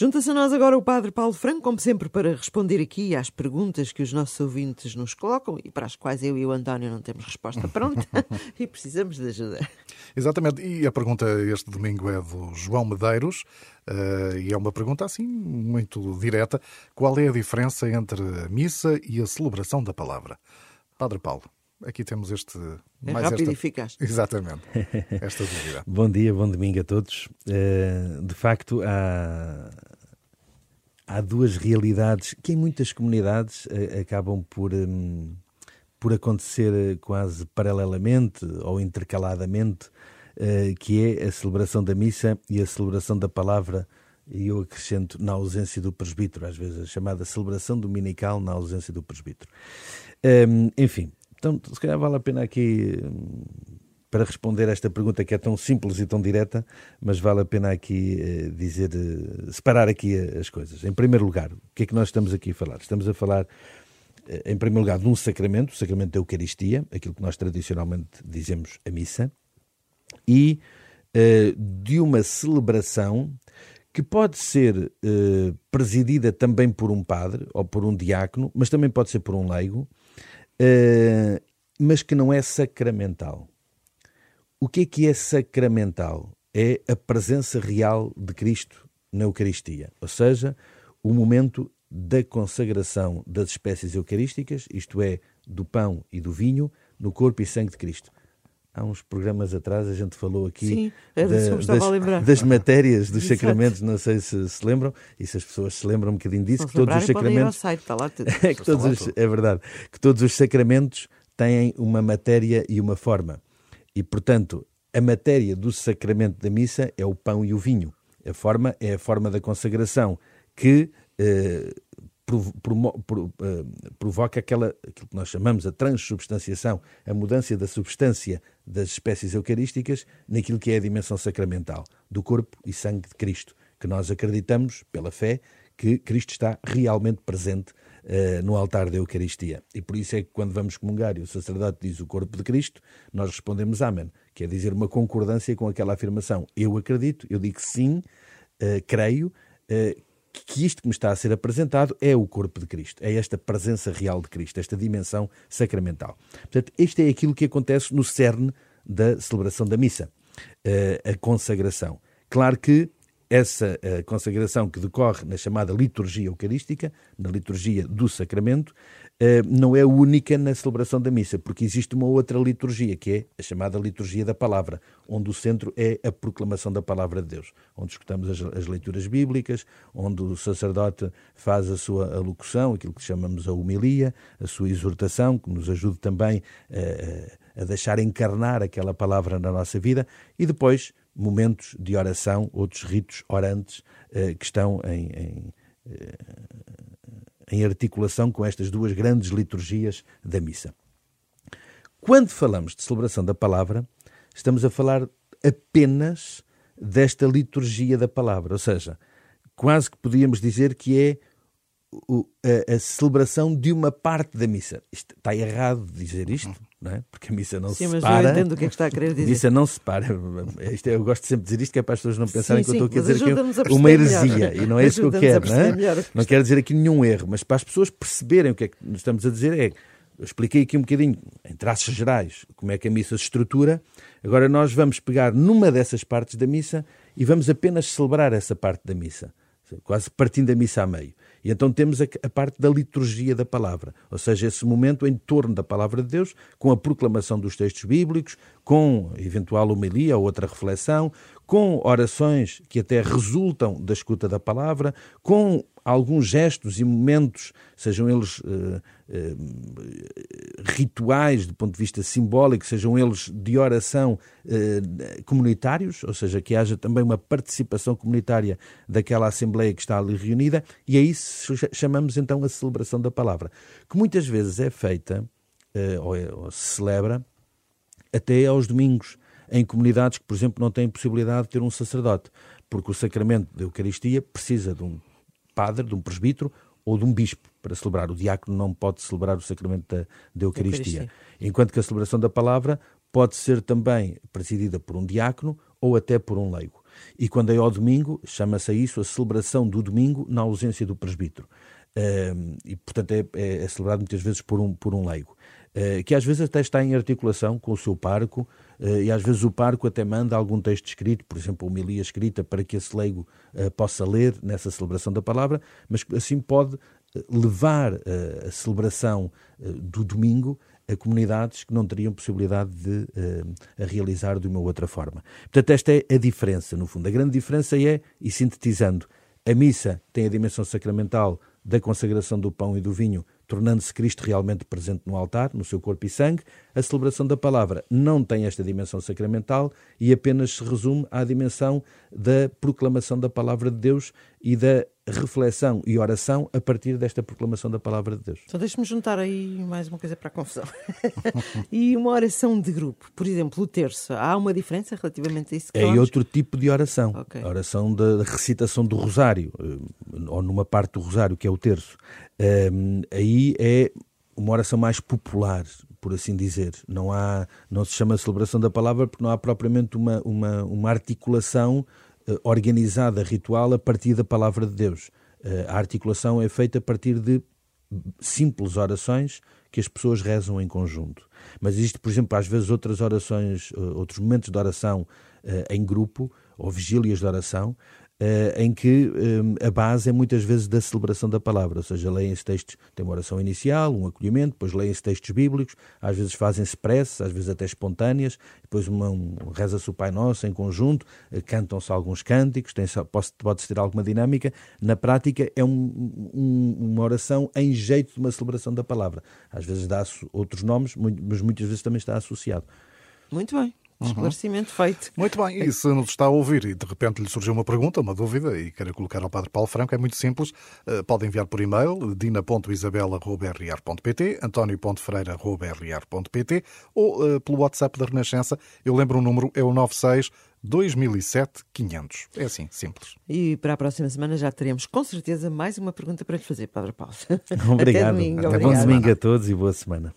Junta-se a nós agora o Padre Paulo Franco, como sempre, para responder aqui às perguntas que os nossos ouvintes nos colocam e para as quais eu e o António não temos resposta pronta e precisamos de ajuda. Exatamente, e a pergunta este domingo é do João Medeiros uh, e é uma pergunta assim muito direta: qual é a diferença entre a missa e a celebração da palavra? Padre Paulo aqui temos este. É mais rápido esta... e eficaz. Exatamente. Esta dúvida. bom dia, bom domingo a todos. Uh, de facto, há, há duas realidades que em muitas comunidades uh, acabam por, um, por acontecer quase paralelamente ou intercaladamente, uh, que é a celebração da missa e a celebração da palavra. E eu acrescento na ausência do presbítero, às vezes a chamada celebração dominical na ausência do presbítero. Um, enfim, então, se calhar vale a pena aqui, para responder esta pergunta que é tão simples e tão direta, mas vale a pena aqui eh, dizer, eh, separar aqui as coisas. Em primeiro lugar, o que é que nós estamos aqui a falar? Estamos a falar, eh, em primeiro lugar, de um sacramento, o sacramento da Eucaristia, aquilo que nós tradicionalmente dizemos a missa, e de uma celebração que pode ser presidida também por um padre ou por um diácono, mas também pode ser por um leigo, uh, mas que não é sacramental. O que é que é sacramental? É a presença real de Cristo na Eucaristia, ou seja, o momento da consagração das espécies eucarísticas, isto é, do pão e do vinho, no corpo e sangue de Cristo há uns programas atrás a gente falou aqui Sim, da, das, das, matérias dos Exato. sacramentos, não sei se se lembram, e se as pessoas se lembram um bocadinho disso, que todos os sacramentos. Site, é, que todos os, é verdade, que todos os sacramentos têm uma matéria e uma forma. E, portanto, a matéria do sacramento da missa é o pão e o vinho. A forma é a forma da consagração, que eh, eh, provoca aquela, aquilo que nós chamamos a transubstanciação, a mudança da substância das espécies eucarísticas naquilo que é a dimensão sacramental do corpo e sangue de Cristo, que nós acreditamos, pela fé, que Cristo está realmente presente uh, no altar da Eucaristia. E por isso é que quando vamos comungar e o sacerdote diz o corpo de Cristo, nós respondemos Amém, quer dizer uma concordância com aquela afirmação. Eu acredito, eu digo sim, uh, creio, uh, que isto que me está a ser apresentado é o corpo de Cristo, é esta presença real de Cristo, esta dimensão sacramental. Portanto, isto é aquilo que acontece no cerne da celebração da missa, eh, a consagração. Claro que essa uh, consagração que decorre na chamada liturgia eucarística, na liturgia do sacramento, uh, não é única na celebração da missa, porque existe uma outra liturgia, que é a chamada liturgia da palavra, onde o centro é a proclamação da palavra de Deus, onde escutamos as, as leituras bíblicas, onde o sacerdote faz a sua alocução, aquilo que chamamos a homilia, a sua exortação, que nos ajuda também uh, a deixar encarnar aquela palavra na nossa vida, e depois momentos de oração, outros ritos orantes eh, que estão em, em, eh, em articulação com estas duas grandes liturgias da missa. Quando falamos de celebração da palavra, estamos a falar apenas desta liturgia da palavra, ou seja, quase que podíamos dizer que é a, celebração de uma parte da missa. Está errado dizer isto, não é? Porque a missa não sim, se separa. Sim, mas eu entendo o que é que está a querer dizer. A missa não se separa. Isto, é, eu gosto sempre de dizer isto, que é para as pessoas não pensarem sim, que eu estou a dizer aqui uma heresia. Melhor. E não é isso que eu quero. Não, é? não quero dizer aqui nenhum erro, mas para as pessoas perceberem o que é que estamos a dizer é. Eu expliquei aqui um bocadinho, em traços gerais, como é que a missa se estrutura. Agora nós vamos pegar numa dessas partes da missa e vamos apenas celebrar essa parte da missa, quase partindo da missa a meio. E então temos a, a, parte da liturgia da palavra, ou seja, esse momento em torno da palavra de Deus, com a proclamação dos textos bíblicos, com eventual homilia ou outra reflexão, com orações que até resultam da escuta da palavra, com alguns gestos e momentos, sejam eles uh, uh, rituais do ponto de vista simbólico, sejam eles de oração uh, comunitários, ou seja, que haja também uma participação comunitária daquela Assembleia que está ali reunida, e é isso chamamos então a celebração da palavra, que muitas vezes é feita ou, é, ou se celebra até aos domingos, em comunidades que, por exemplo, não têm possibilidade de ter um sacerdote, porque o sacramento da Eucaristia precisa de um padre, de um presbítero ou de um bispo para celebrar. O diácono não pode celebrar o sacramento da, da Eucaristia. Eucaristia. Enquanto que a celebração da palavra pode ser também presidida por um diácono ou até por um leigo. E quando é ao domingo, chama-se a isso a celebração do domingo na ausência do presbítero. E, portanto, é, é, é, celebrado muitas vezes por um, por um leigo. Uh, que às vezes até está em articulação com o seu parco, uh, e às vezes o parco até manda algum texto escrito, por exemplo, uma homilia escrita, para que esse leigo uh, possa ler nessa celebração da palavra, mas assim pode levar a celebração do domingo a comunidades que não teriam possibilidade de a realizar de uma outra forma. Portanto, esta é a diferença, no fundo. A grande diferença é, e sintetizando, a missa tem a dimensão sacramental da consagração do pão e do vinho, tornando-se Cristo realmente presente no altar, no seu corpo e sangue. A celebração da palavra não tem esta dimensão sacramental e apenas se resume à dimensão da proclamação da palavra de Deus e da reflexão e oração a partir desta proclamação da palavra de Deus. Então deixe-me juntar aí mais uma coisa para a confusão. e uma oração de grupo, por exemplo, o terço, há uma diferença relativamente a isso? É outro tipo de oração. Okay. A oração da recitação do rosário, eh, ou numa parte do rosário, que é o terço. Um, aí é uma oração mais popular, por assim dizer. Não há, não se chama celebração da palavra porque não há propriamente uma, uma, uma articulação eh, organizada, ritual, a partir da palavra de Deus. Eh, a articulação é feita a partir de simples orações que as pessoas rezam em conjunto. Mas existe, por exemplo, às vezes outras orações, eh, outros momentos de oração em grupo, ou vigílias de oração, Uh, em que um, a base é muitas vezes da celebração da palavra, ou seja, leem-se textos, tem uma oração inicial, um acolhimento, depois leem-se textos bíblicos, às vezes fazem-se preces, às vezes até espontâneas, depois uma, um, reza-se o Pai Nosso em conjunto, cantam-se alguns cânticos, pode-se ter alguma dinâmica. Na prática, é um, uma oração em jeito de uma celebração da palavra. Às vezes dá-se outros nomes, mas muitas vezes também está associado. Muito bem. Uhum. Esclarecimento uhum. feito. Muito bem, e se nos está a ouvir e de repente lhe surgiu uma pergunta, uma dúvida e quer colocar ao Padre Paulo Franco, é muito simples. Uh, pode enviar por e-mail dina.isabela.rr.pt, antonio.ferreira.rr.pt ou uh, pelo WhatsApp da Renascença. Eu lembro o número, é o 96 2007 500. É assim, simples. E para a próxima semana já teremos com certeza mais uma pergunta para lhe fazer, Padre Paulo. Obrigado. Até domingo. Até Bom domingo a todos e boa semana.